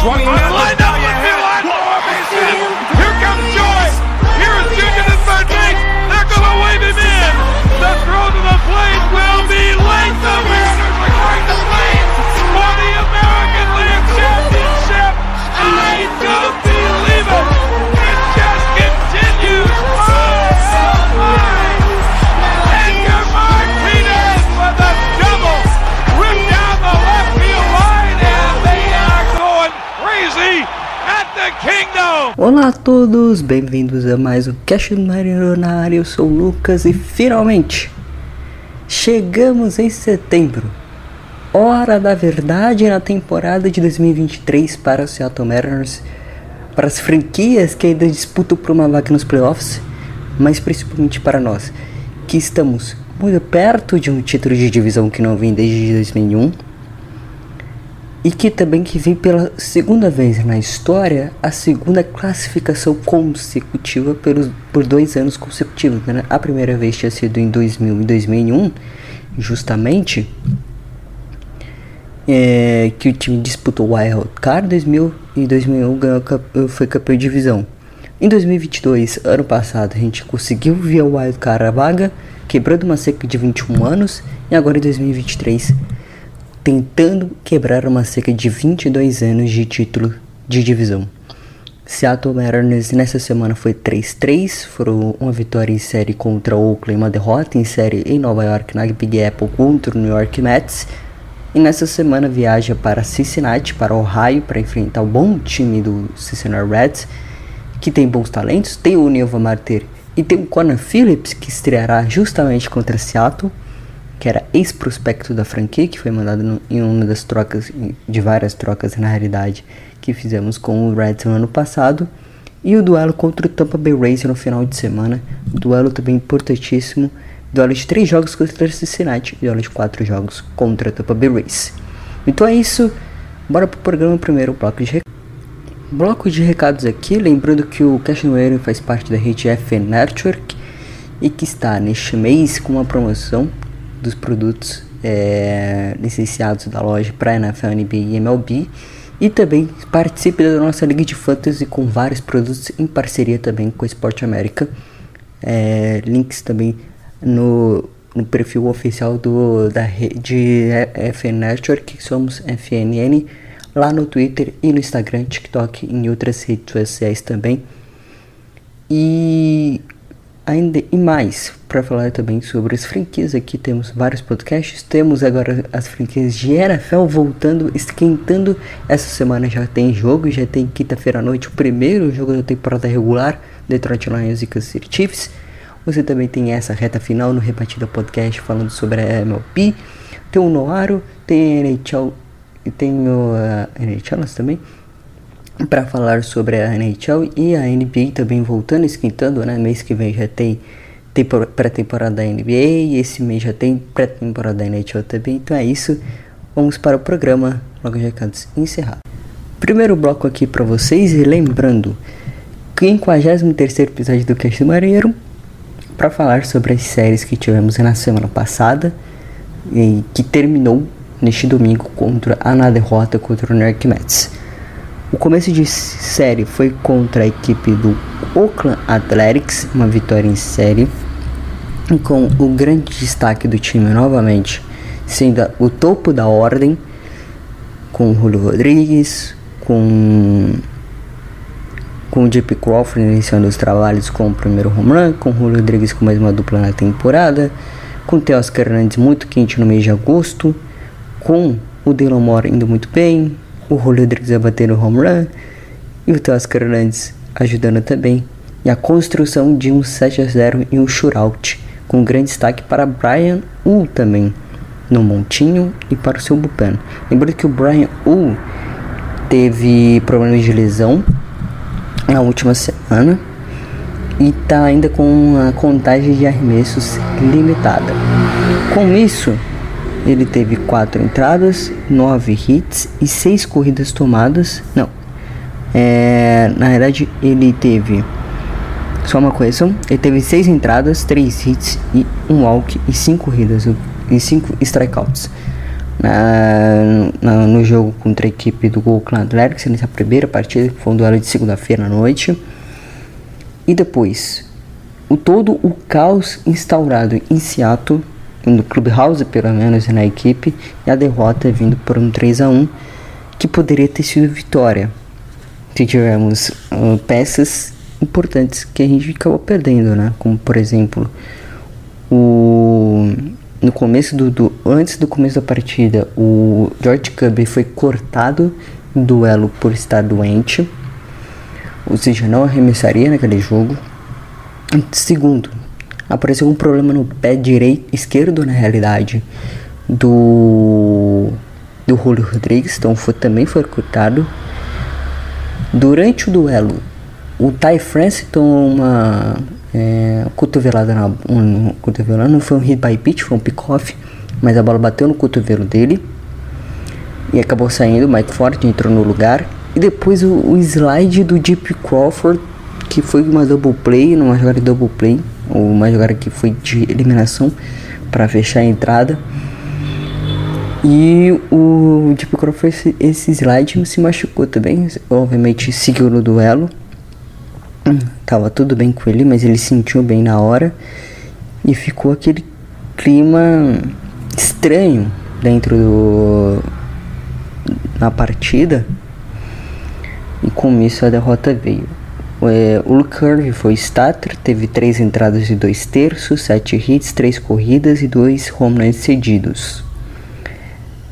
swung in Olá a todos, bem-vindos a mais um Cash área. Eu sou o Lucas e finalmente chegamos em setembro. Hora da verdade na temporada de 2023 para o Seattle Mariners, para as franquias que ainda disputam por uma vaga nos playoffs, mas principalmente para nós, que estamos muito perto de um título de divisão que não vem desde 2001 e que também que vem pela segunda vez na história a segunda classificação consecutiva pelos, por dois anos consecutivos. Né? A primeira vez tinha sido em 2000 e 2001, justamente, é, que o time disputou o Wild Card 2000 e 2001 ganhou, foi campeão de divisão. Em 2022, ano passado, a gente conseguiu via o Wild Card a vaga, quebrando uma seca de 21 anos, e agora em 2023 tentando quebrar uma seca de 22 anos de título de divisão. Seattle Mariners nessa semana foi 3-3, foram uma vitória em série contra o Oakland, uma derrota em série em Nova York na Big Apple contra o New York Mets. E nessa semana viaja para Cincinnati, para Ohio, para enfrentar o bom time do Cincinnati Reds, que tem bons talentos, tem o Nilva Marter e tem o Conan Phillips, que estreará justamente contra Seattle que era ex-prospecto da franquia, que foi mandado no- em uma das trocas, de várias trocas na realidade, que fizemos com o Reds no ano passado. E o duelo contra o Tampa Bay Rays no final de semana. Duelo também importantíssimo. Duelo de três jogos contra o Cincinnati. Duelo de quatro jogos contra o Tampa Bay Rays. Então é isso. Bora pro programa primeiro, bloco de. Bloco de recados aqui, lembrando que o Cash no Air faz parte da rede FN Network e que está neste mês com uma promoção dos produtos é, licenciados da loja para NFL, NBA e MLB e também participe da nossa liga de fantasy com vários produtos em parceria também com o Esporte América. É, links também no, no perfil oficial do, da rede FN Network, que somos FNN, lá no Twitter e no Instagram, TikTok e em outras redes sociais também. E ainda e mais para falar também sobre as franquias. Aqui temos vários podcasts. Temos agora as franquias de NFL voltando esquentando. Essa semana já tem jogo já tem quinta-feira à noite o primeiro jogo da temporada regular Detroit Lions e Kansas City Chiefs. Você também tem essa reta final no Rebatida Podcast falando sobre a MLB tem o Noaro tem a NHL tem o uh, NHL também para falar sobre a NHL e a NBA também voltando, esquentando, né? Mês que vem já tem tempor- pré-temporada da NBA e esse mês já tem pré-temporada da NHL também. Então é isso. Vamos para o programa logo de recados encerrado. Primeiro bloco aqui para vocês e lembrando que 53 episódio do Cast do Marinheiro para falar sobre as séries que tivemos na semana passada e que terminou neste domingo contra a na derrota contra o New York Mets. O começo de série foi contra a equipe do Oakland Athletics, uma vitória em série, com o grande destaque do time novamente sendo o topo da ordem, com o Julio Rodrigues, com com o JP Crawford iniciando os trabalhos com o primeiro home run, com o Julio Rodrigues com mais uma dupla na temporada, com o Teoscar Hernandes muito quente no mês de agosto, com o Dylan Moore indo muito bem, o Rodrigues a bater no home run e o Teoscar Hernandes ajudando também, e a construção de um 7 a 0 e um shootout, com grande destaque para Brian Wu também no montinho e para o seu bullpen. Lembrando que o Brian Wu teve problemas de lesão na última semana e está ainda com a contagem de arremessos limitada. Com isso, ele teve quatro entradas, nove hits e seis corridas tomadas. Não, é, na verdade ele teve só uma correção. Ele teve seis entradas, três hits e um walk e cinco corridas e cinco strikeouts. Na, na, no jogo contra a equipe do Oakland Athletics nessa primeira partida, que foi um duelo de segunda-feira à noite. E depois, o todo o caos instaurado em Seattle, no Clubhouse pelo menos na equipe, e a derrota vindo por um 3 a 1 que poderia ter sido vitória. Se tivermos uh, peças importantes que a gente acabou perdendo, né? Como por exemplo, o no começo do, do, antes do começo da partida, o George Kirby foi cortado do duelo por estar doente, ou seja, não arremessaria naquele jogo. Segundo, apareceu um problema no pé direito, esquerdo na realidade, do do Julio Rodrigues, então foi, também foi cortado. Durante o duelo, o Ty France tomou uma é, cotovelada na um, cotovelada, não foi um hit by pitch, foi um pick-off, mas a bola bateu no cotovelo dele e acabou saindo. Mike Ford entrou no lugar e depois o, o slide do Deep Crawford, que foi uma double play, numa jogada de double play, uma jogada que foi de eliminação para fechar a entrada. E o Deep Crawford, esse, esse slide se machucou também, obviamente seguiu no duelo Tava tudo bem com ele, mas ele sentiu bem na hora e ficou aquele clima estranho dentro do na partida. E com isso a derrota veio. É, o Curve foi starter, teve três entradas e dois terços, sete hits, três corridas e dois home runs cedidos.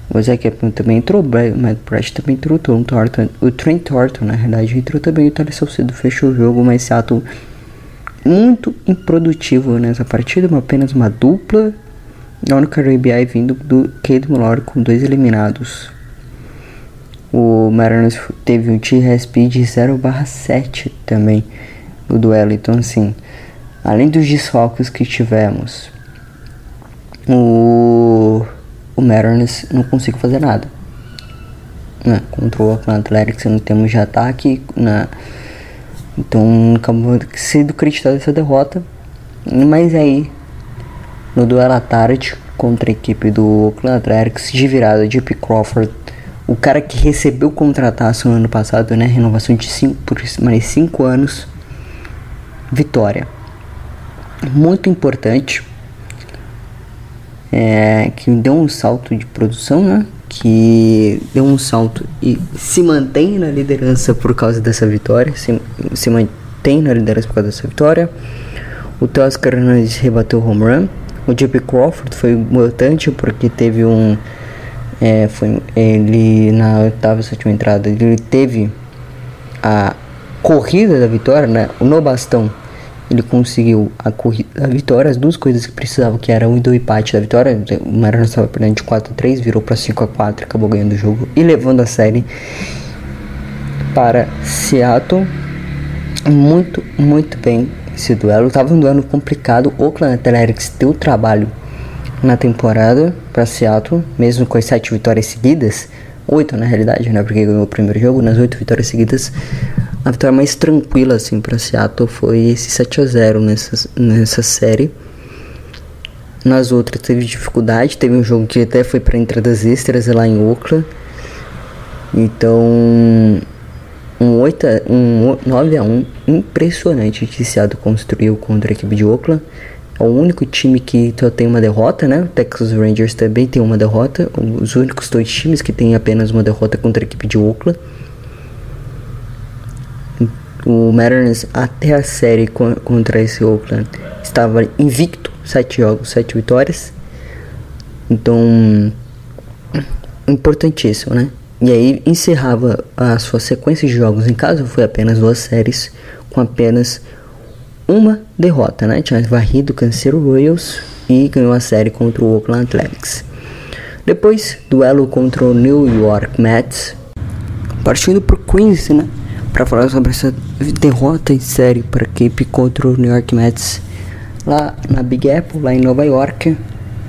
O Zac Efron também entrou, o Matt Pratt também entrou, o Thornton, o Trent Thornton na realidade entrou também, o Thales Salcedo fechou o jogo, mas Seattle muito improdutivo nessa partida, apenas uma dupla, a única RBI vindo do Cade Mullor com dois eliminados. O Mariners teve um TRSP de 0/7 também no duelo, então assim, além dos desfalques que tivemos, o o Mariners não consigo fazer nada. Né? Contra o Oakland Athletics não temos de ataque, né? Então acabou sendo acreditado essa derrota. Mas aí, no duelo à tarde contra a equipe do Oakland Athletics, de virada de P. Crawford, o cara que recebeu o contrataço no ano passado, né? Renovação de 5 por mais 5 anos. Vitória. Muito importante é, que deu um salto de produção, né? Que deu um salto e se mantém na liderança por causa dessa vitória, se, se mantém na liderança por causa dessa vitória. O Teoscar Hernandes rebateu o home run. O JP Crawford foi importante porque teve um. É, foi ele na oitava sétima entrada ele teve a corrida da vitória, né? No bastão ele conseguiu a, corrida, a vitória, as duas coisas que precisava, que era o do empate da vitória. O Mariners estava perdendo de 4 a 3, virou para 5 a 4, acabou ganhando o jogo e levando a série para Seattle. Muito, muito bem esse duelo. Tava um duelo complicado. O Oakland Athletics deu trabalho na temporada para Seattle, mesmo com as sete vitórias seguidas. Oito na realidade, né? Porque ganhou o primeiro jogo. Nas oito vitórias seguidas, a vitória mais tranquila assim para Seattle foi esse 7 a 0 nessa, nessa série. Nas outras teve dificuldade, teve um jogo que até foi para entradas extras lá em Oakland. Então, um, 8 a, um 9 a 1 impressionante que Seattle construiu contra a equipe de Oakland. É o único time que só tem uma derrota, né? O Texas Rangers também tem uma derrota. Os únicos dois times que têm apenas uma derrota contra a equipe de Oakland. O Mariners até a série contra esse Oakland estava invicto, sete jogos, sete vitórias. Então, importantíssimo, né? E aí encerrava a sua sequência de jogos em casa, foi apenas duas séries, com apenas uma derrota, né? Tinha varrido o Canceiro Royals e ganhou a série contra o Oakland Athletics. Depois, duelo contra o New York Mets, partindo por Queens, né? Para falar sobre essa derrota em série para a equipe contra o New York Mets lá na Big Apple, lá em Nova York.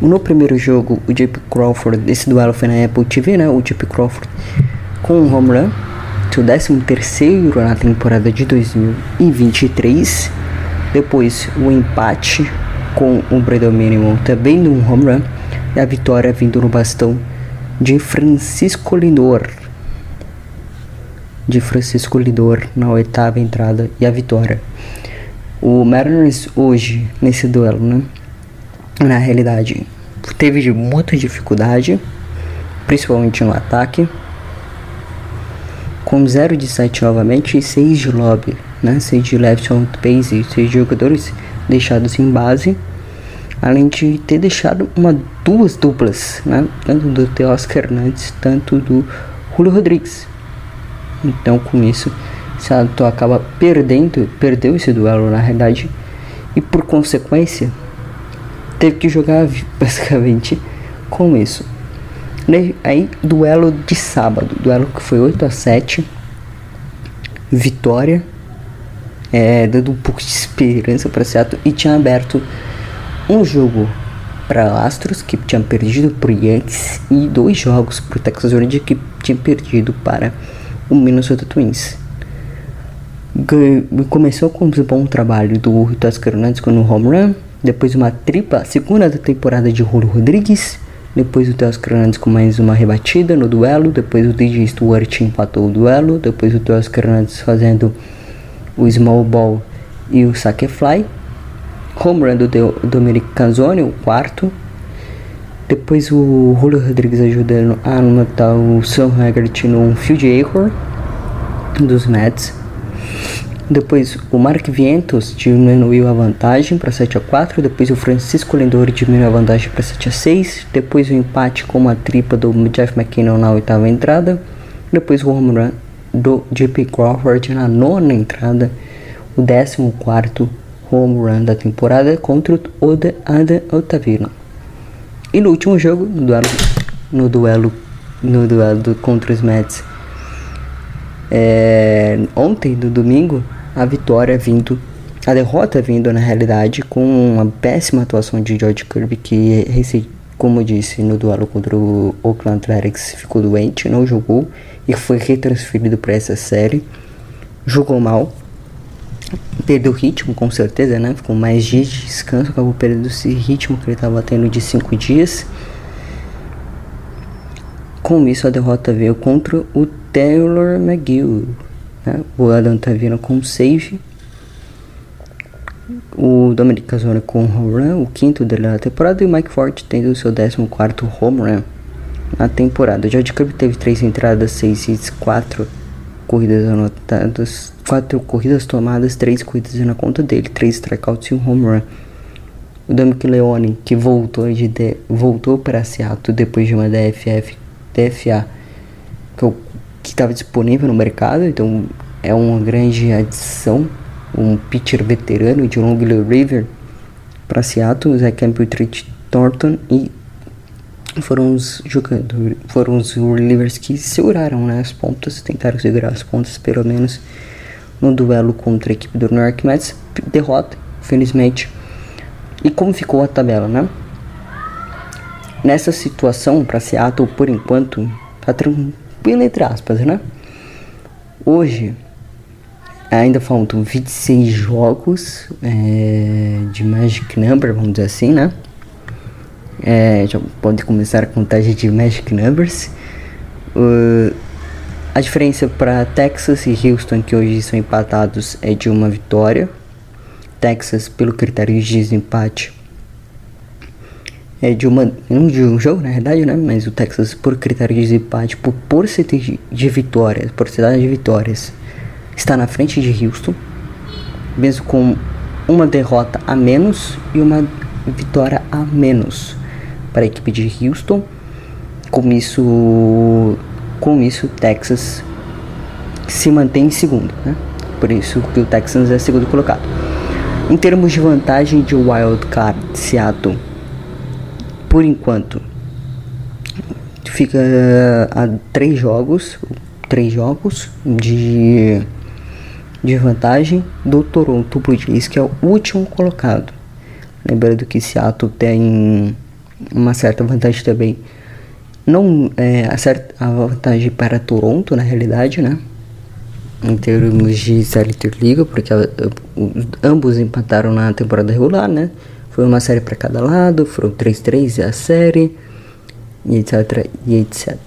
No primeiro jogo, o JP Crawford, esse duelo foi na Apple TV, né? O JP Crawford com um home run, seu 13 terceiro na temporada de 2023 depois o empate com o Minimum também num home run. E a vitória vindo no bastão de Francisco Lindor. De Francisco Lindor na oitava entrada e a vitória. O Mariners hoje, nesse duelo, né? Na realidade, teve muita dificuldade, principalmente no ataque. Com 0 de 7 novamente e 6 de lobby né, seja left on base, seis jogadores deixados em base, além de ter deixado uma duas duplas, né, tanto do Teoscar Hernandes, tanto do Julio Rodrigues. Então, com isso, Seattle acaba perdendo, perdeu esse duelo na realidade. E por consequência teve que jogar basicamente com isso. Aí, duelo de sábado, duelo que foi 8 a 7, vitória é, dando um pouco de esperança para Seattle e tinha aberto um jogo para Astros que tinha perdido para Yankees e dois jogos para Texas Rangers que tinha perdido para o Minnesota Twins. Começou com um bom trabalho do Toscar Hernandes com o home run, depois uma tripla, segunda temporada de Julio Rodrigues, depois o Teoscar Hernandes com mais uma rebatida no duelo, depois o DJ Stewart empatou o duelo, depois o Teoscar Hernandes fazendo o small ball e o saque fly. Home run do Dominic Canzoni, o quarto. Depois o Julio Rodrigues ajudando a anotar o Sam Haggart no field error dos Mets. Depois o Mark Vientos diminuiu a vantagem para 7 a 4. Depois o Francisco Lindor diminuiu a vantagem para 7 a 6. Depois o empate com uma tripa do Jeff McKinnon na oitava entrada. Depois o home run do JP Crawford na nona entrada, o 14 home run da temporada contra o Oda Ada Otavino. E no último jogo, no duelo, no duelo, no duelo contra os Mets, é, ontem, no domingo, a vitória vindo, a derrota vindo na realidade com uma péssima atuação de George Kirby que como disse no duelo contra o Oakland Athletics ficou doente, não jogou e foi retransferido para essa série. Jogou mal, perdeu ritmo com certeza, né? Ficou mais dias de descanso, acabou perdendo esse ritmo que ele estava tendo de 5 dias. Com isso, a derrota veio contra o Taylor McGill. Né? O Adam tá vindo com save. O Dominic Casona com home run, o quinto dele na temporada, e o Mike Ford tendo o seu 14 home run na temporada. O George Kirby teve 3 entradas, 6 hits, 4 corridas anotadas, 4 corridas tomadas, 3 corridas na conta dele, 3 strikeouts e um home run. O Dominic Leone, que voltou, de, de voltou para Seattle depois de uma DFF, DFA que estava disponível no mercado, então é uma grande adição. Um pitcher veterano de Long River para Seattle, Zach Campbell, Thornton e foram os jogadores, foram os relievers que seguraram né, as pontas, tentaram segurar as pontas pelo menos no duelo contra a equipe do New York Mets, derrota, felizmente. E como ficou a tabela, né? Nessa situação para Seattle, por enquanto, tá tranquilo entre aspas, né? Hoje ainda faltam 26 jogos é, de Magic Number, vamos dizer assim, né? É, já pode começar a contagem de Magic Numbers. Uh, a diferença para Texas e Houston, que hoje são empatados, é de uma vitória. Texas, pelo critério de desempate, é de uma não de um jogo na verdade, né? Mas o Texas por critério de desempate, por porcentagem de vitórias, porcentagem de vitórias, está na frente de Houston, mesmo com uma derrota a menos e uma vitória a menos para a equipe de Houston. Com isso, com isso, Texas se mantém em segundo, né? Por isso que o Texans é segundo colocado. Em termos de vantagem de wild card, Seattle, por enquanto, fica a três jogos, três jogos de de vantagem do Toronto Blue Jays, que é o último colocado. Lembrando que Seattle tem uma certa vantagem também. Não é a, certa, a vantagem para Toronto, na realidade, né? Em termos de série interliga, porque a, a, ambos empataram na temporada regular, né? Foi uma série para cada lado, foram 3-3 a série, e etc, e etc.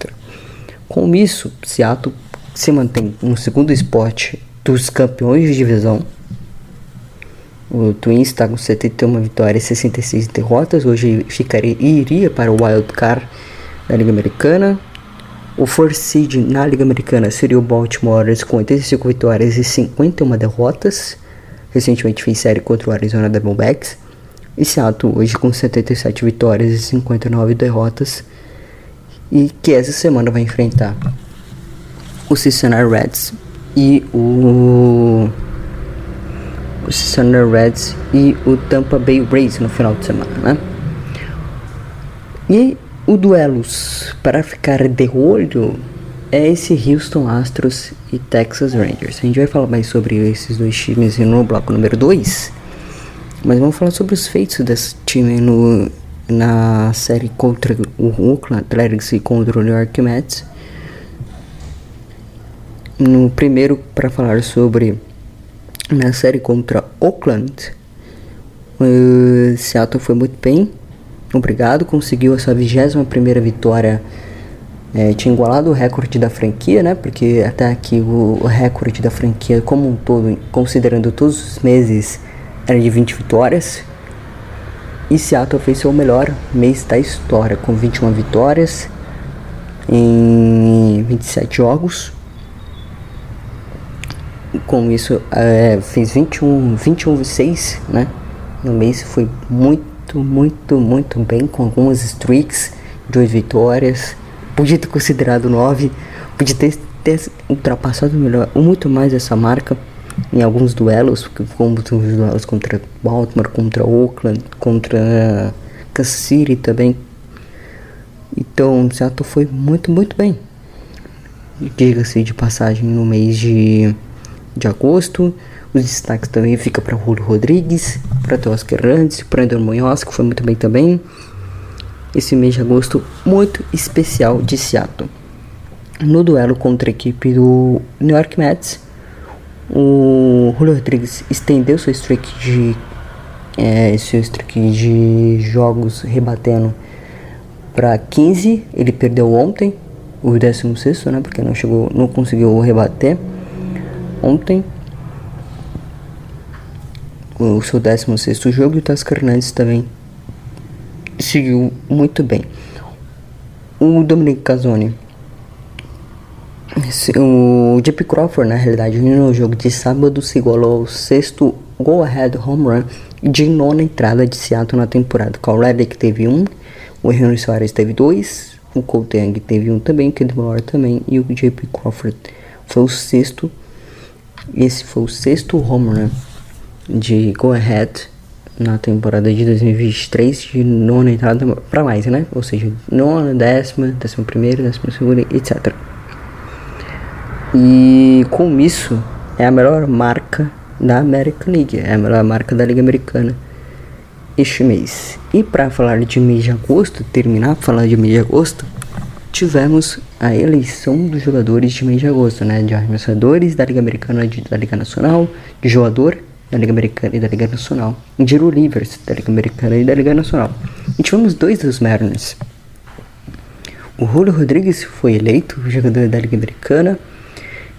Com isso, Seattle se mantém no segundo spot dos campeões de divisão. O Twins está com 71 vitórias e 66 derrotas. Hoje ficaria, iria para o Wild Card da Liga Americana. O Fourth Seed na Liga Americana seria o Baltimore com 85 vitórias e 51 derrotas. Recentemente fez série contra o Arizona Diamondbacks. E Seattle hoje com 77 vitórias e 59 derrotas. E que essa semana vai enfrentar o Cincinnati Reds e o o Cincinnati Reds e o Tampa Bay Rays no final de semana, né? E o duelos para ficar de olho é esse Houston Astros e Texas Rangers. A gente vai falar mais sobre esses dois times no bloco número 2. Mas vamos falar sobre os feitos desse time no, na série contra o Oakland Athletics e contra o New York Mets no primeiro para falar sobre na série contra Oakland. Uh, Seattle foi muito bem, obrigado, conseguiu a sua 21 primeira vitória. É, tinha igualado o recorde da franquia, né? Porque até aqui o, o recorde da franquia como um todo, considerando todos os meses, era de 20 vitórias. E Seattle fez seu melhor mês da história, com 21 vitórias em 27 jogos com isso é, fez 21, 21 6, né? No mês foi muito, muito, muito bem, com algumas streaks, duas vitórias. Podia ter considerado 9, podia ter, ter ultrapassado melhor, muito mais essa marca em alguns duelos, como os duelos contra Baltimore, contra Oakland, contra Kansas City também. Então, Seattle foi muito, muito bem. Diga-se de passagem no mês de de agosto. Os destaques também fica para Julio Rodrigues, para Oscar Randes, para André Munhoz, que foi muito bem também. Esse mês de agosto muito especial de Seattle. No duelo contra a equipe do New York Mets, o Julio Rodrigues estendeu seu streak de é, seu streak de jogos rebatendo para 15. Ele perdeu ontem, o 16, né? Porque não chegou, não conseguiu rebater ontem o seu 16 jogo e o Tasca Hernandes também seguiu muito bem. O Dominic Casoni, o JP Crawford, na realidade, no jogo de sábado se igualou ao sexto go-ahead home run de nona entrada de Seattle na temporada. O Reddick teve um, o Henry Soares teve dois, o Cole Young teve um também, o Kid Moore também e o JP Crawford foi o sexto esse foi o sexto home run de Go Ahead na temporada de 2023 de nona entrada para mais, né? Ou seja, nona, décima, décima primeira, décima segunda, etc. E com isso é a melhor marca da American League, é a melhor marca da Liga Americana este mês. E para falar de mês de agosto, terminar falar de mês de agosto, tivemos a eleição dos jogadores de mês de agosto, né? De arremessadores da Liga Americana e da Liga Nacional, de jogador da Liga Americana e da Liga Nacional, de relievers da Liga Americana e da Liga Nacional. E tivemos dois dos Mariners. O Julio Rodrigues foi eleito jogador da Liga Americana.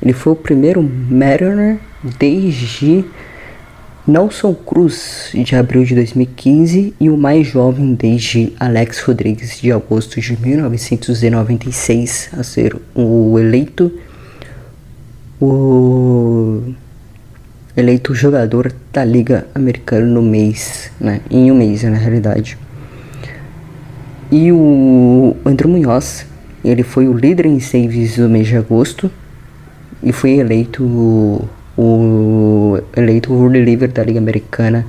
Ele foi o primeiro Mariner desde Nelson Cruz, de abril de 2015, e o mais jovem desde Alex Rodrigues, de agosto de 1996, a ser o eleito o eleito jogador da Liga Americana no mês, né? Em um mês, na realidade. E o André Munhoz, ele foi o líder em saves do mês de agosto e foi eleito o eleito reliever da Liga Americana,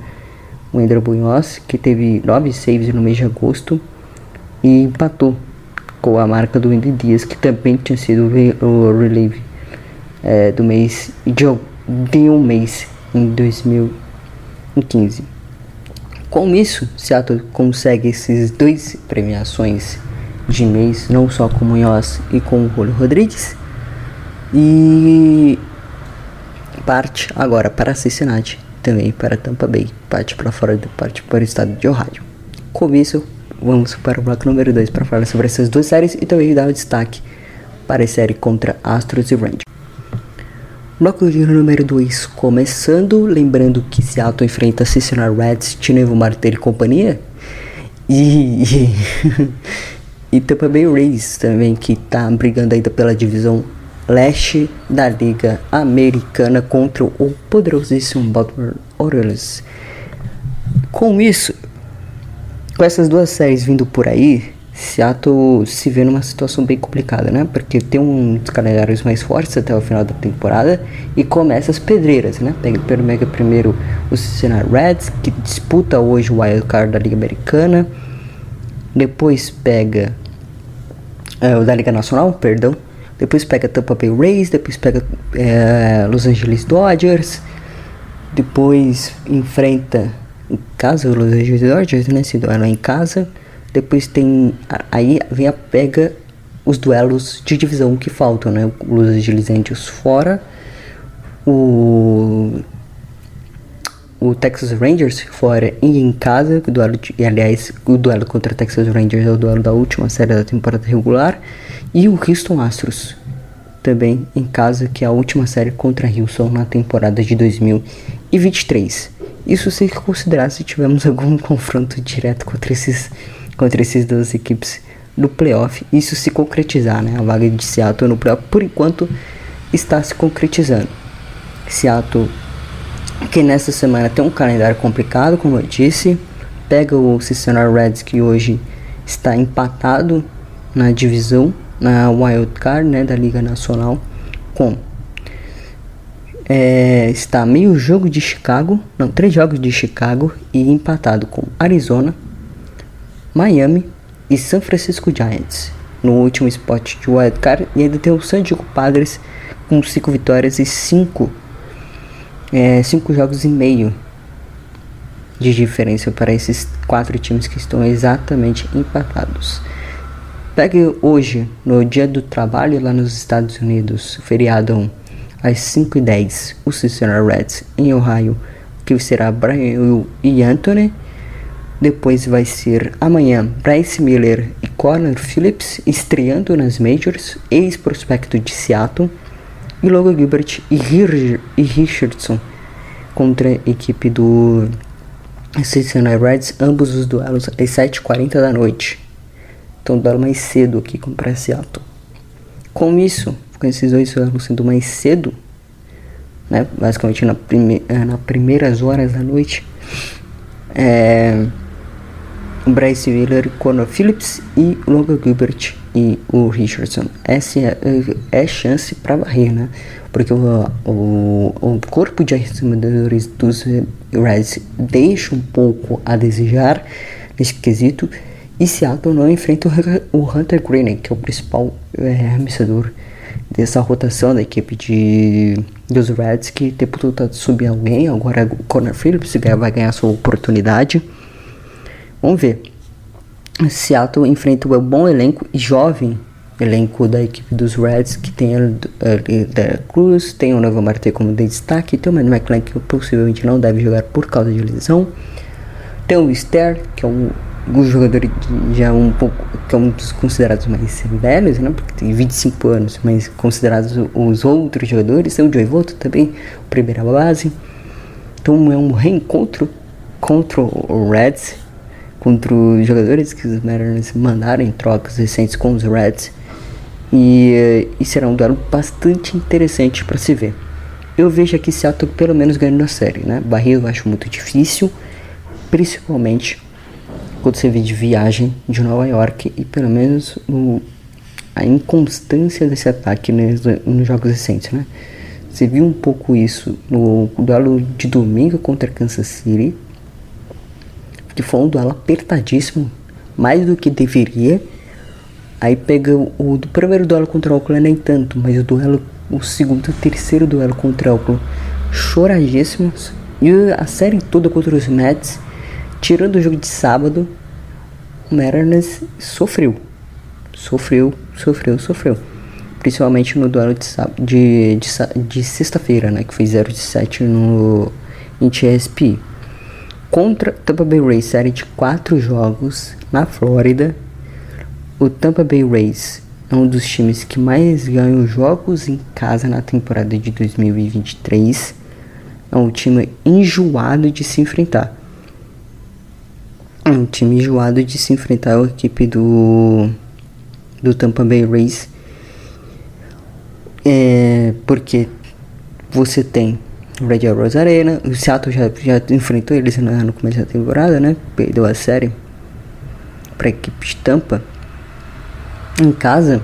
o Andrew Bunhoz, que teve 9 saves no mês de agosto e empatou com a marca do Andy Dias, que também tinha sido o reliever é, do mês de, de um mês em 2015. Com isso, Seattle consegue esses dois premiações de mês, não só com o e com o Julio Rodrigues. E parte agora para Cincinnati, também para Tampa Bay, parte para fora do parte para o estado de Ohio. Com isso, vamos para o bloco número 2 para falar sobre essas duas séries e também dar o destaque para a série contra Astros e Rangers. Bloco de número 2 começando, lembrando que Seattle enfrenta Cincinnati Reds, Tinevo Martelli e companhia. E, e, e Tampa Bay Rays também, que está brigando ainda pela divisão leste da Liga Americana contra o poderosíssimo Baltimore Orioles. Com isso, com essas duas séries vindo por aí, Seattle se vê numa situação bem complicada, né? Porque tem um dos calendários mais fortes até o final da temporada e começa as pedreiras, né? Pega, pega primeiro o Cincinnati Reds, que disputa hoje o wild card da Liga Americana. Depois pega é, o da Liga Nacional, perdão depois pega Tampa Bay Rays, depois pega é, Los Angeles Dodgers, depois enfrenta em casa o Los Angeles Dodgers, né? Esse duelo é em casa. Depois tem. Aí vem a pega os duelos de divisão que faltam, né? Los Angeles Angels fora, o o Texas Rangers fora e em casa, o duelo de, e aliás, o duelo contra o Texas Rangers é o duelo da última série da temporada regular, e o Houston Astros também em casa, que é a última série contra Houston na temporada de 2023. Isso se considerar se tivermos algum confronto direto contra esses contra esses duas equipes no playoff, isso se concretizar, né? A vaga de Seattle no playoff por enquanto está se concretizando. Seattle que nessa semana tem um calendário complicado, como eu disse. Pega o Cincinnati Reds que hoje está empatado na divisão, na wild card, né, da Liga Nacional, com é, está meio jogo de Chicago, não, três jogos de Chicago e empatado com Arizona, Miami e San Francisco Giants no último spot de wild card e ainda tem o San Diego Padres com cinco vitórias e cinco é, cinco jogos e meio de diferença para esses quatro times que estão exatamente empatados. Pegue hoje, no dia do trabalho lá nos Estados Unidos, feriado às 5 e 10 o Cincinnati Reds em Ohio, que será Brian e Anthony. Depois vai ser amanhã Bryce Miller e Connor Phillips estreando nas Majors, ex-prospecto de Seattle e Logan Gilbert e, e Richardson contra a equipe do Cincinnati Reds, ambos os duelos às 7h40 da noite. Então duelo mais cedo aqui contra Seattle. Com isso, com esses dois duelos sendo mais cedo, né, basicamente na prime eh, nas primeiras horas da noite, é, Bryce Miller, Conor Phillips e Logan Gilbert e o Richardson. Essa é, é chance para varrer, né? Porque o, o, o corpo de arremessadores dos Reds deixa um pouco a desejar nesse quesito. E Seattle não enfrenta o Hunter Green, que é o principal é, arremessador dessa rotação da equipe de dos Reds, que tem tentar subir alguém. Agora o Conor Phillips vai ganhar sua oportunidade. Vamos ver. Seattle enfrenta um bom elenco e jovem elenco da equipe dos Reds, que tem a, a, Cruz, tem o Nova Marte como destaque, tem o Matt McClann que possivelmente não deve jogar por causa de lesão, tem o Ster, que é um, um jogador já um pouco, que é dos considerados mais velhos, né, porque tem 25 anos, mas considerados os outros jogadores, tem o Joey Voto também, primeira base, Então é um reencontro contra o Reds, contra os jogadores que os Mariners mandaram em trocas recentes com os Reds. E, e será um duelo bastante interessante para se ver. Eu vejo aqui Seattle pelo menos ganhando a série, né? Barreiro eu acho muito difícil, principalmente quando você vê de viagem de Nova York e pelo menos a inconstância desse ataque nos, nos jogos recentes, né? Você viu um pouco isso no duelo de domingo contra Kansas City, que foi um duelo apertadíssimo, mais do que deveria. Aí pega o do primeiro duelo contra o Oakland nem tanto, mas o duelo, o segundo e terceiro duelo contra o Oakland choradíssimos. E a série toda contra os Mets, tirando o jogo de sábado, o Mariners sofreu. Sofreu, sofreu, sofreu principalmente no duelo de, de, de, de sexta-feira, né, que foi 0 de 7 no em TSP. Contra Tampa Bay Rays, série de 4 jogos na Flórida. O Tampa Bay Rays é um dos times que mais ganham jogos em casa na temporada de 2023. É um time enjoado de se enfrentar. É um time enjoado de se enfrentar a equipe do, do Tampa Bay Rays é, porque você tem o Red Rose Arena, o Seattle já, já enfrentou eles no começo da temporada, né? Perdeu a série para a equipe de Tampa em casa,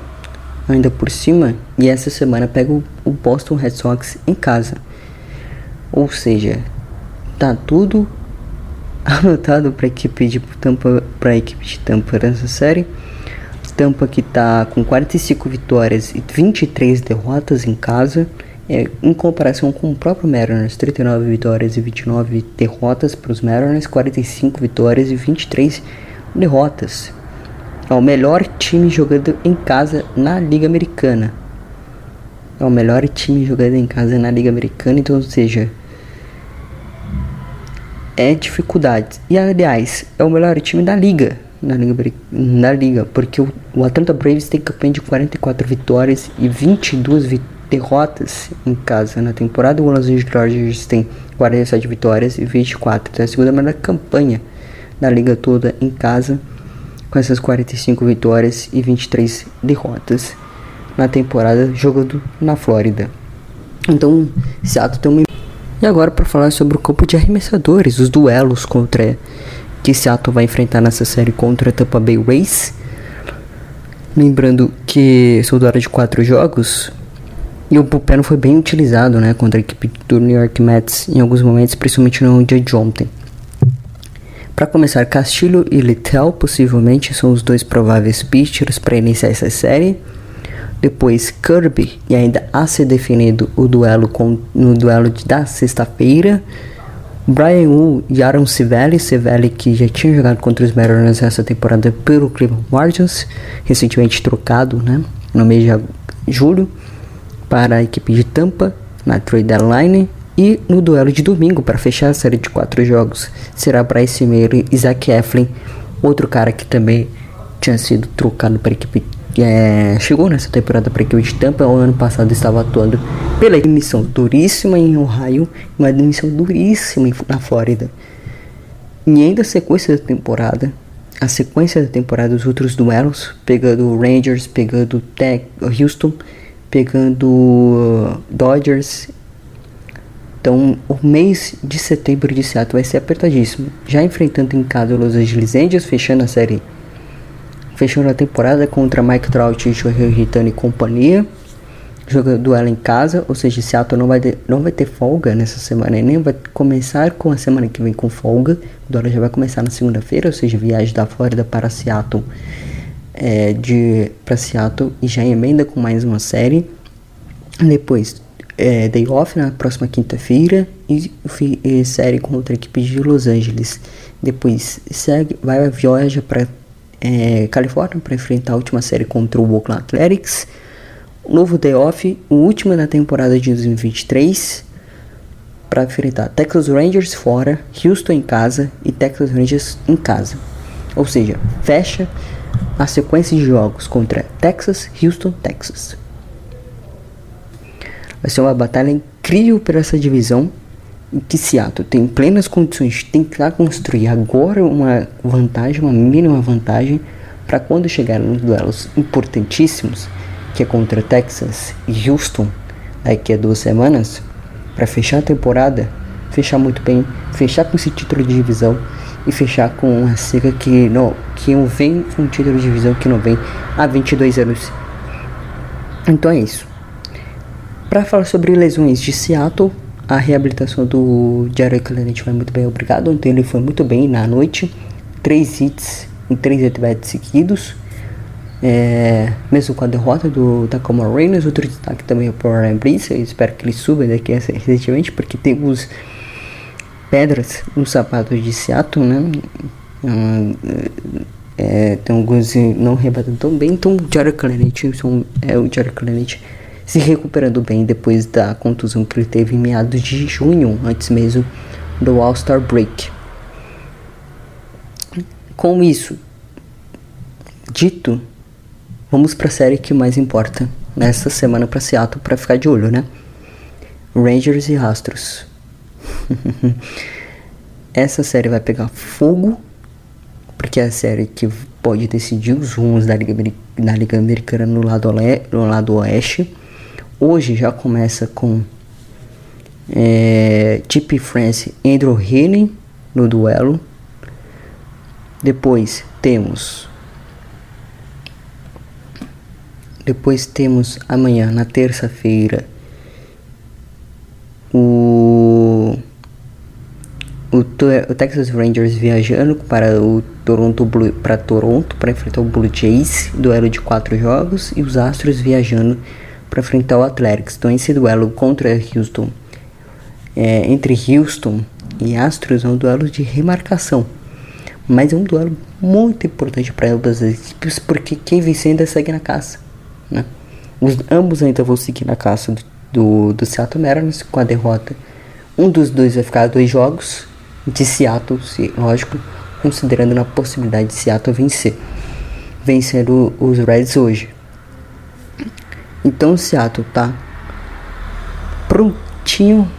ainda por cima, e essa semana pega o, o Boston Red Sox em casa. Ou seja, tá tudo anotado para a equipe de Tampa, para equipe de Tampa nessa série. Tampa que está com 45 vitórias e 23 derrotas em casa, é, em comparação com o próprio Mariners, 39 vitórias e 29 derrotas para os Mariners, 45 vitórias e 23 derrotas. É o melhor time jogando em casa na Liga Americana. É o melhor time jogando em casa na Liga Americana, então, ou seja, é dificuldade. E aliás, é o melhor time da liga na liga, na liga porque o, o Atlanta Braves tem campanha de 44 vitórias e 22 vi derrotas em casa na temporada. O Los Angeles Dodgers tem 47 vitórias e 24, então é a segunda melhor campanha da liga toda em casa, com essas 45 vitórias e 23 derrotas na temporada jogando na Flórida. Então, Seattle tem uma e agora para falar sobre o campo de arremessadores, os duelos contra que Seattle vai enfrentar nessa série contra a Tampa Bay Rays. Lembrando que são duelo de quatro jogos e o bullpen foi bem utilizado né, contra a equipe do New York Mets em alguns momentos, principalmente no dia de ontem. Para começar, Castillo e Littell possivelmente são os dois prováveis pitchers para iniciar essa série. Depois Kirby e ainda a ser definido o duelo com, no duelo da sexta-feira Brian Wu e Aaron Civelli, Civelli que já tinha jogado contra os Mariners essa temporada pelo Cleveland Guardians, recentemente trocado né, no mês de julho para a equipe de Tampa na trade deadline e no duelo de domingo para fechar a série de quatro jogos será Bryce Meyer e Zach Eflin, outro cara que também tinha sido trocado para a equipe é, chegou nessa temporada para a equipe de Tampa. O ano passado estava atuando pela missão duríssima em Ohio, uma missão duríssima na Flórida. E ainda a sequência da temporada, a sequência da temporada dos outros duelos, pegando Rangers, pegando Tech, Houston, pegando uh, Dodgers. Então, o mês de setembro de Seattle vai ser apertadíssimo. Já enfrentando em casa os Los Angeles Angels, fechando a série fechando a temporada contra Mike Trout Shohei Hitani e companhia. Jogando duelo em casa, ou seja, Seattle não vai, ter, não vai ter folga nessa semana e nem vai começar com a semana que vem com folga. O duelo já vai começar na segunda-feira, ou seja, viagem da Flórida para Seattle, é, de para Seattle e já emenda com mais uma série. Depois, é, day off na próxima quinta-feira e, e série contra a equipe de Los Angeles. Depois segue, vai viaja para é, Califórnia para enfrentar a última série contra o Oakland Athletics. O novo day off, o último da temporada de 2023, para enfrentar Texas Rangers fora, Houston em casa e Texas Rangers em casa. Ou seja, fecha a sequência de jogos contra Texas, Houston, Texas. Vai ser uma batalha incrível por essa divisão. Que Seattle tem plenas condições de tentar construir agora uma vantagem, uma mínima vantagem, para quando chegar nos duelos importantíssimos, que é contra Texas e Houston, daqui a duas semanas, para fechar a temporada, fechar muito bem, fechar com esse título de divisão e fechar com uma seca que não, que não vem um título de divisão que não vem há 22 anos. Então é isso. Para falar sobre lesões de Seattle, a reabilitação do Jared Clemente foi muito bem, obrigado. Ontem ele foi muito bem na noite. Três hits em três at seguidos. É, mesmo com a derrota do Tacoma Reynolds, outro destaque também é o Ryan Brice. Eu espero que ele suba daqui recentemente, porque temos pedras no sapato de Seattle, né? É, tem alguns não rebatendo tão bem. Então, o Jared Clemente é o Jared Clemente se recuperando bem depois da contusão que ele teve em meados de junho, antes mesmo do All-Star Break. Com isso dito, vamos para a série que mais importa nessa semana para Seattle para ficar de olho, né? Rangers e Astros. Essa série vai pegar fogo, porque é a série que pode decidir os rumos da Liga, da Liga Americana no lado, no lado oeste. Hoje já começa com é, Chip France Andrew Heaney no duelo. Depois temos depois temos amanhã na terça-feira o, o o Texas Rangers viajando para o Toronto para Toronto para enfrentar o Blue Jays, duelo de quatro jogos e os Astros viajando para enfrentar o Athletics. Então esse duelo contra Houston, é, entre Houston e Astros é um duelo de remarcação, mas é um duelo muito importante para ambas as equipes porque quem vencer ainda segue na caça, né? Os, ambos ainda vão seguir na caça do, do, do Seattle Mariners com a derrota. Um dos dois vai ficar dois jogos de Seattle, se, lógico, considerando na possibilidade de Seattle vencer, vencer os Reds hoje. Então Seattle tá prontinho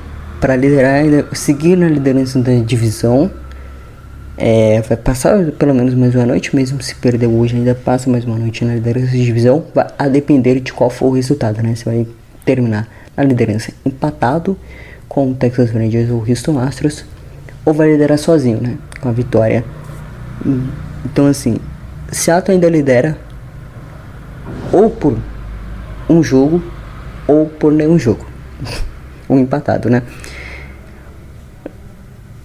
para liderar, seguir na liderança da divisão. É, vai passar pelo menos mais uma noite, mesmo se perder hoje, ainda passa mais uma noite na liderança da divisão. Vai a depender de qual for o resultado, né? Você vai terminar na liderança empatado com o Texas Rangers ou Houston Astros, ou vai liderar sozinho, né? Com a vitória. Então, assim, Seattle ainda lidera ou por um jogo ou por nenhum jogo. um empatado, né?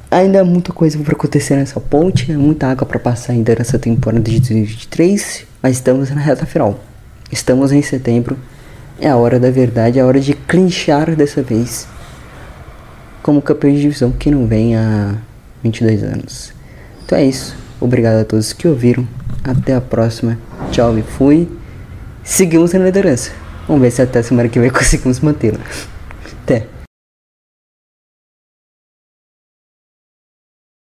Ainda há muita coisa para acontecer nessa ponte, é muita água para passar ainda nessa temporada de 2023, mas estamos na reta final. Estamos em setembro, é a hora da verdade, é a hora de clinchar dessa vez como campeão de divisão que não vem há 22 anos. Então é isso, obrigado a todos que ouviram, até a próxima, tchau e fui. Seguimos na liderança. Vamos ver se até semana que vem conseguimos mantê-la. Até.